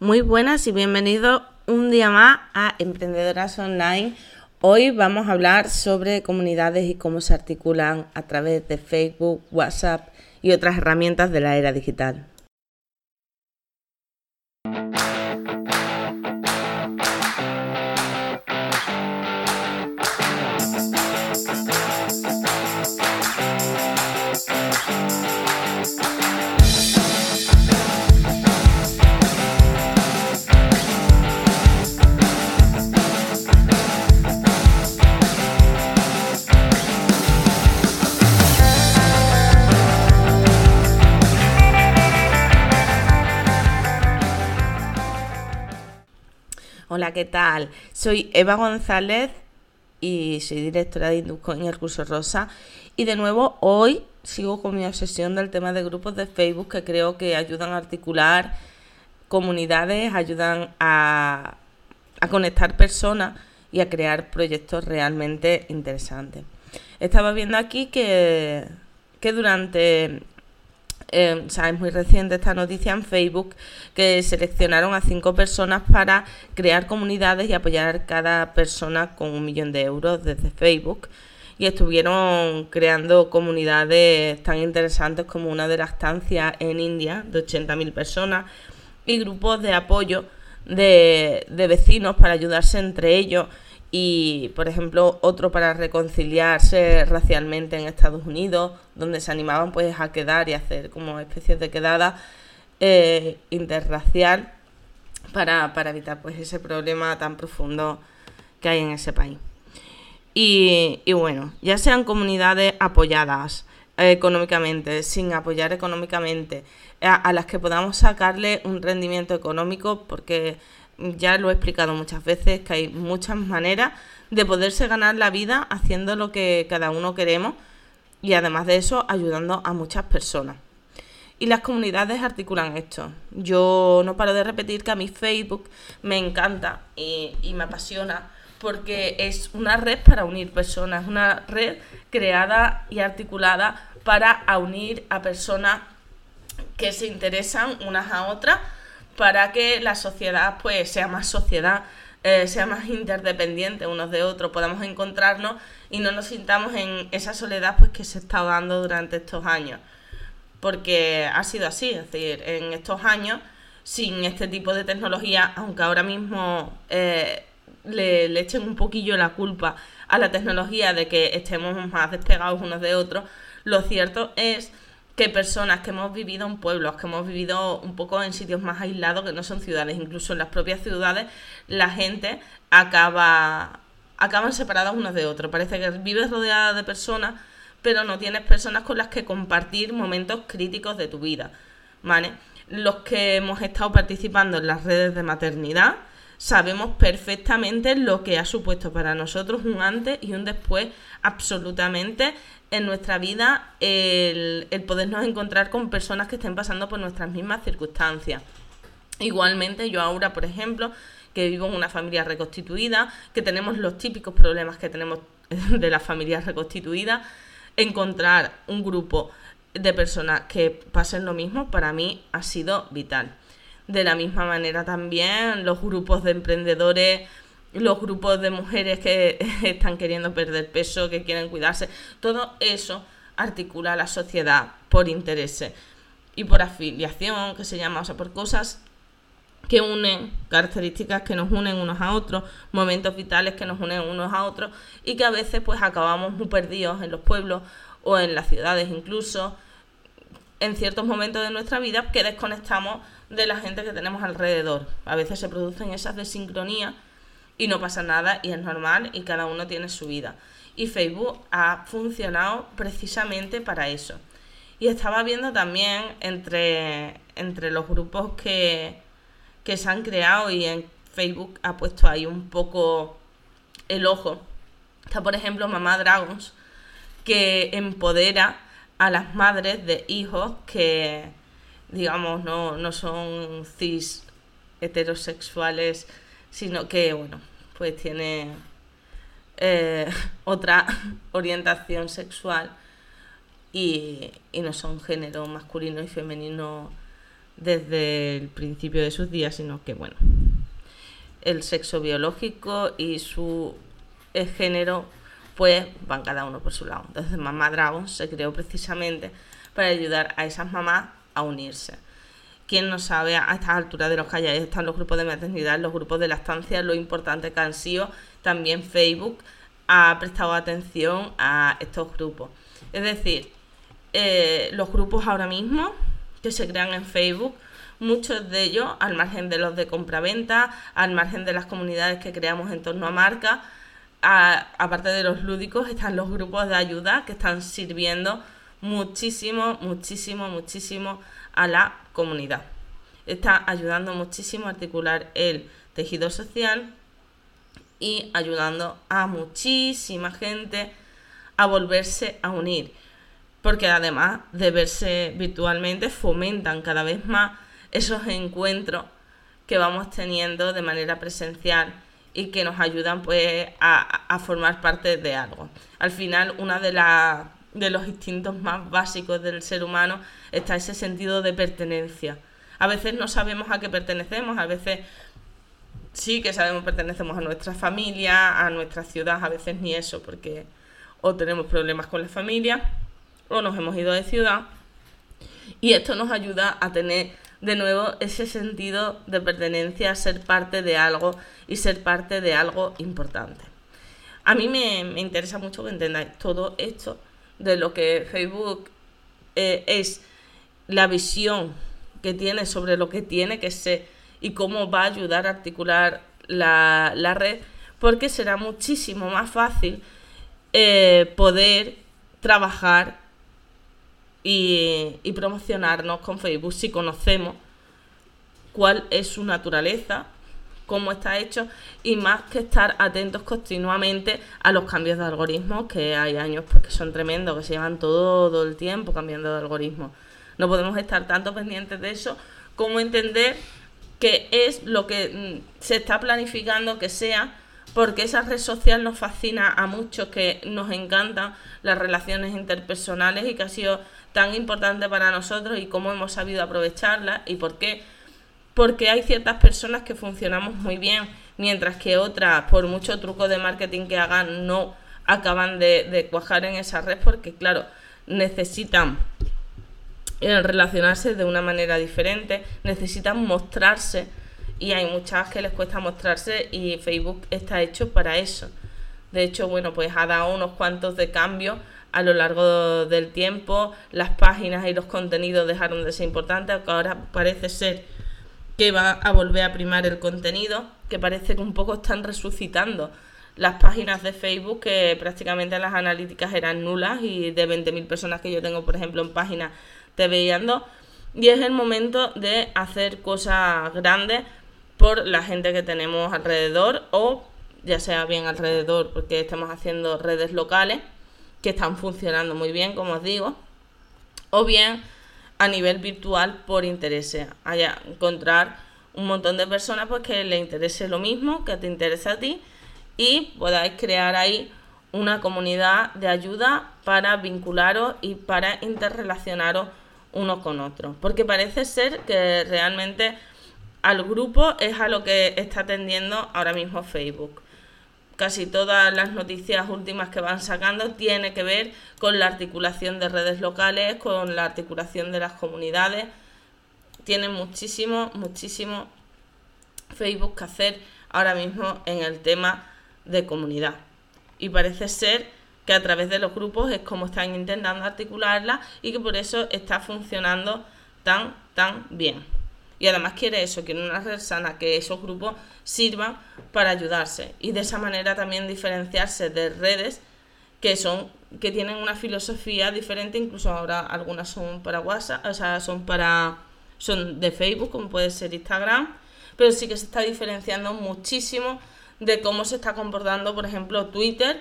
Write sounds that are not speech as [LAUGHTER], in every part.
Muy buenas y bienvenidos un día más a Emprendedoras Online. Hoy vamos a hablar sobre comunidades y cómo se articulan a través de Facebook, WhatsApp y otras herramientas de la era digital. ¿Qué tal? Soy Eva González y soy directora de Indusco en el curso Rosa. Y de nuevo, hoy sigo con mi obsesión del tema de grupos de Facebook que creo que ayudan a articular comunidades, ayudan a, conectar personas y a crear proyectos realmente interesantes. Estaba viendo aquí que, que durante eh, es muy reciente esta noticia en Facebook, que seleccionaron a cinco personas para crear comunidades y apoyar cada persona con un millón de euros desde Facebook. Y estuvieron creando comunidades tan interesantes como una de las estancias en India de 80.000 personas y grupos de apoyo de, de vecinos para ayudarse entre ellos y, por ejemplo, otro para reconciliarse racialmente en Estados Unidos, donde se animaban pues a quedar y hacer como especies de quedada eh, interracial para, evitar pues ese problema tan profundo que hay en ese país. Y, bueno, ya sean comunidades apoyadas eh, económicamente, sin apoyar económicamente, a las que podamos sacarle un rendimiento económico, porque ya lo he explicado muchas veces, que hay muchas maneras de poderse ganar la vida haciendo lo que cada uno queremos y además de eso ayudando a muchas personas. Y las comunidades articulan esto. Yo no paro de repetir que a mi Facebook me encanta y, me apasiona porque es una red para unir personas, una red creada y articulada para unir a personas que se interesan unas a otras para que la sociedad pues sea más sociedad, eh, sea más interdependiente unos de otros, podamos encontrarnos y no nos sintamos en esa soledad pues que se está dando durante estos años. Porque ha sido así, es decir, en estos años, sin este tipo de tecnología, aunque ahora mismo eh, le, le echen un poquillo la culpa a la tecnología de que estemos más despegados unos de otros, lo cierto es que personas que hemos vivido en pueblos, que hemos vivido un poco en sitios más aislados que no son ciudades, incluso en las propias ciudades, la gente acaba acaban separadas unos de otros. Parece que vives rodeada de personas, pero no tienes personas con las que compartir momentos críticos de tu vida. ¿Vale? Los que hemos estado participando en las redes de maternidad sabemos perfectamente lo que ha supuesto para nosotros un antes y un después absolutamente en nuestra vida el, podernos encontrar con personas que estén pasando por nuestras mismas circunstancias. Igualmente, yo ahora, por ejemplo, que vivo en una familia reconstituida, que tenemos los típicos problemas que tenemos [LAUGHS] de las familias reconstituidas, encontrar un grupo de personas que pasen lo mismo para mí ha sido vital. De la misma manera también. Los grupos de emprendedores los grupos de mujeres que [LAUGHS] están queriendo perder peso, que quieren cuidarse, todo eso articula la sociedad por intereses y por afiliación, que se llama, o sea, por cosas que unen, características que nos unen unos a otros, momentos vitales que nos unen unos a otros y que a veces pues acabamos muy perdidos en los pueblos o en las ciudades incluso. En ciertos momentos de nuestra vida que desconectamos de la gente que tenemos alrededor. A veces se producen esas desincronías y no pasa nada y es normal y cada uno tiene su vida. Y Facebook ha funcionado precisamente para eso. Y estaba viendo también entre, entre los grupos que, que se han creado y en Facebook ha puesto ahí un poco el ojo. Está, por ejemplo, Mamá Dragons, que empodera a las madres de hijos que, digamos, no, no son cis heterosexuales sino que, bueno, pues tiene eh, [LAUGHS] otra orientación sexual y, no son género masculino y femenino desde el principio de sus días, sino que, bueno, el sexo biológico y su género, pues van cada uno por su lado. Entonces, Mamá Dragon se creó precisamente para ayudar a esas mamás a unirse. Quien no sabe a estas alturas de los que están los grupos de maternidad, los grupos de lactancia, lo importante que han sido, también Facebook ha prestado atención a estos grupos. Es decir, eh, los grupos ahora mismo que se crean en Facebook, muchos de ellos, al margen de los de compraventa, al margen de las comunidades que creamos en torno a marcas, aparte de los lúdicos, están los grupos de ayuda que están sirviendo muchísimo, muchísimo, muchísimo a la comunidad. Está ayudando muchísimo a articular el tejido social y ayudando a muchísima gente a volverse a unir. Porque además de verse virtualmente, fomentan cada vez más esos encuentros que vamos teniendo de manera presencial y que nos ayudan pues a, formar parte de algo. Al final, una de, de los instintos más básicos del ser humano está ese sentido de pertenencia. A veces no sabemos a qué pertenecemos, a veces sí que sabemos pertenecemos a nuestra familia, a nuestra ciudad, a veces ni eso, porque o tenemos problemas con la familia o nos hemos ido de ciudad. Y esto nos ayuda a tener de nuevo ese sentido de pertenencia, ser parte de algo y ser parte de algo importante. A mí me, interesa mucho que entendáis todo esto de lo que Facebook eh, es la visión que tiene sobre lo que tiene que ser y cómo va a ayudar a articular la, red, porque será muchísimo más fácil eh, poder trabajar y, y promocionarnos con Facebook si conocemos cuál es su naturaleza, cómo está hecho y más que estar atentos continuamente a los cambios de algoritmos, que hay años pues, que son tremendos, que se llevan todo el tiempo cambiando de algoritmo. No podemos estar tanto pendientes de eso como entender que es lo que mm, se está planificando que sea, porque esa red social nos fascina a muchos, que nos encantan las relaciones interpersonales y que ha sido tan importante para nosotros y cómo hemos sabido aprovecharla y por qué. Porque hay ciertas personas que funcionamos muy bien, mientras que otras, por mucho truco de marketing que hagan, no acaban de, cuajar en esa red porque, claro, necesitan eh, relacionarse de una manera diferente, necesitan mostrarse y hay muchas que les cuesta mostrarse y Facebook está hecho para eso. De hecho, bueno, pues ha dado unos cuantos de cambios a lo largo del tiempo, las páginas y los contenidos dejaron de ser importantes, ahora parece ser que va a volver a primar el contenido, que parece que un poco están resucitando las páginas de Facebook que prácticamente las analíticas eran nulas y de 20.000 personas que yo tengo, por ejemplo, en páginas te veíando. Y es el momento de hacer cosas grandes por la gente que tenemos alrededor o ya sea bien alrededor porque estamos haciendo redes locales que están funcionando muy bien, como os digo, o bien a nivel virtual por interés. Haya encontrar un montón de personas pues que le interese lo mismo, que te interesa a ti y podáis crear ahí una comunidad de ayuda para vincularos y para interrelacionaros unos con otros. Porque parece ser que realmente al grupo es a lo que está atendiendo ahora mismo Facebook casi todas las noticias últimas que van sacando tiene que ver con la articulación de redes locales, con la articulación de las comunidades. Tiene muchísimo, muchísimo Facebook que hacer ahora mismo en el tema de comunidad. Y parece ser que a través de los grupos es como están intentando articularla y que por eso está funcionando tan, tan bien. Y además quiere eso, quiere una red sana, que esos grupos sirvan para ayudarse y de esa manera también diferenciarse de redes que son que tienen una filosofía diferente, incluso ahora algunas son para WhatsApp, o sea, son para son de Facebook, como puede ser Instagram, pero sí que se está diferenciando muchísimo de cómo se está comportando, por ejemplo, Twitter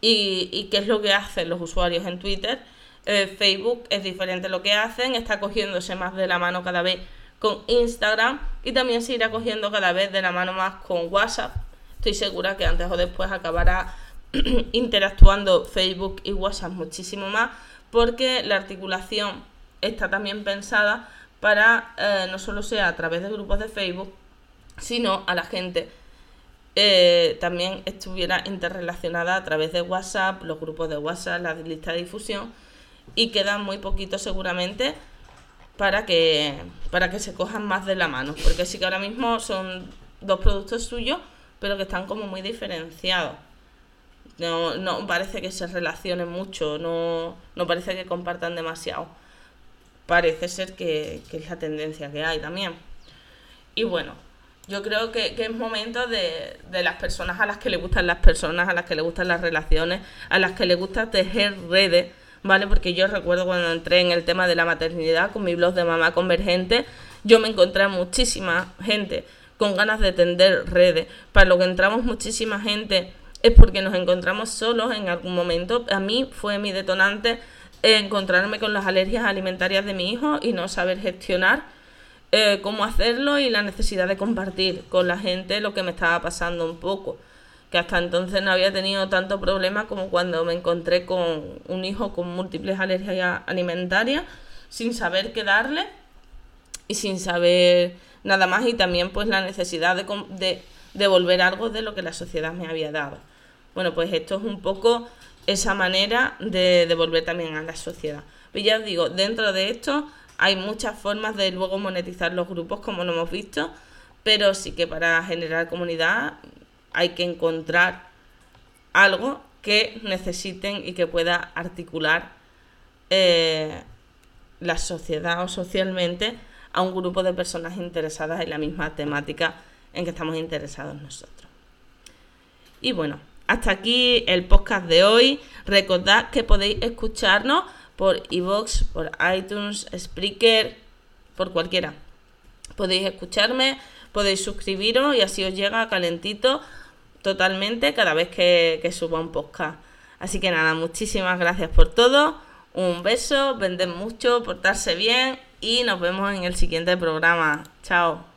y, qué es lo que hacen los usuarios en Twitter. Eh, Facebook es diferente lo que hacen, está cogiéndose más de la mano cada vez con Instagram y también se irá cogiendo cada vez de la mano más con WhatsApp. Estoy segura que antes o después acabará [CLEARS THROAT] interactuando Facebook y WhatsApp muchísimo más porque la articulación está también pensada para eh, no solo sea a través de grupos de Facebook, sino a la gente eh, también estuviera interrelacionada a través de WhatsApp, los grupos de WhatsApp, la lista de difusión, y quedan muy poquitos seguramente para que, para que se cojan más de la mano, porque sí que ahora mismo son dos productos suyos, pero que están como muy diferenciados. No, no parece que se relacionen mucho, no, no parece que compartan demasiado. Parece ser que, que es la tendencia que hay también. Y bueno, yo creo que, es momento de, de, las personas a las que le gustan las personas, a las que le gustan las relaciones, a las que le gusta tejer redes, ¿vale? Porque yo recuerdo cuando entré en el tema de la maternidad con mi blog de Mamá Convergente, yo me encontré muchísima gente con ganas de tender redes. Para lo que entramos muchísima gente es porque nos encontramos solos en algún momento. A mí fue mi detonante encontrarme con las alergias alimentarias de mi hijo y no saber gestionar eh, cómo hacerlo y la necesidad de compartir con la gente lo que me estaba pasando un poco. Que hasta entonces no había tenido tanto problema como cuando me encontré con un hijo con múltiples alergias alimentarias, sin saber qué darle y sin saber nada más. Y también pues la necesidad de, de devolver algo de lo que la sociedad me había dado. Bueno, pues esto es un poco esa manera de devolver también a la sociedad. Pero ya os digo, dentro de esto hay muchas formas de luego monetizar los grupos, como lo hemos visto, pero sí que para generar comunidad hay que encontrar algo que necesiten y que pueda articular eh, la sociedad o socialmente a un grupo de personas interesadas en la misma temática en que estamos interesados nosotros. Y bueno, hasta aquí el podcast de hoy. Recordad que podéis escucharnos por iVoox, por iTunes, Spreaker, por cualquiera. Podéis escucharme, podéis suscribiros y así os llega calentito totalmente cada vez que, que suba un podcast. Así que nada, muchísimas gracias por todo. Un beso, venden mucho, portarse bien y nos vemos en el siguiente programa. Chao.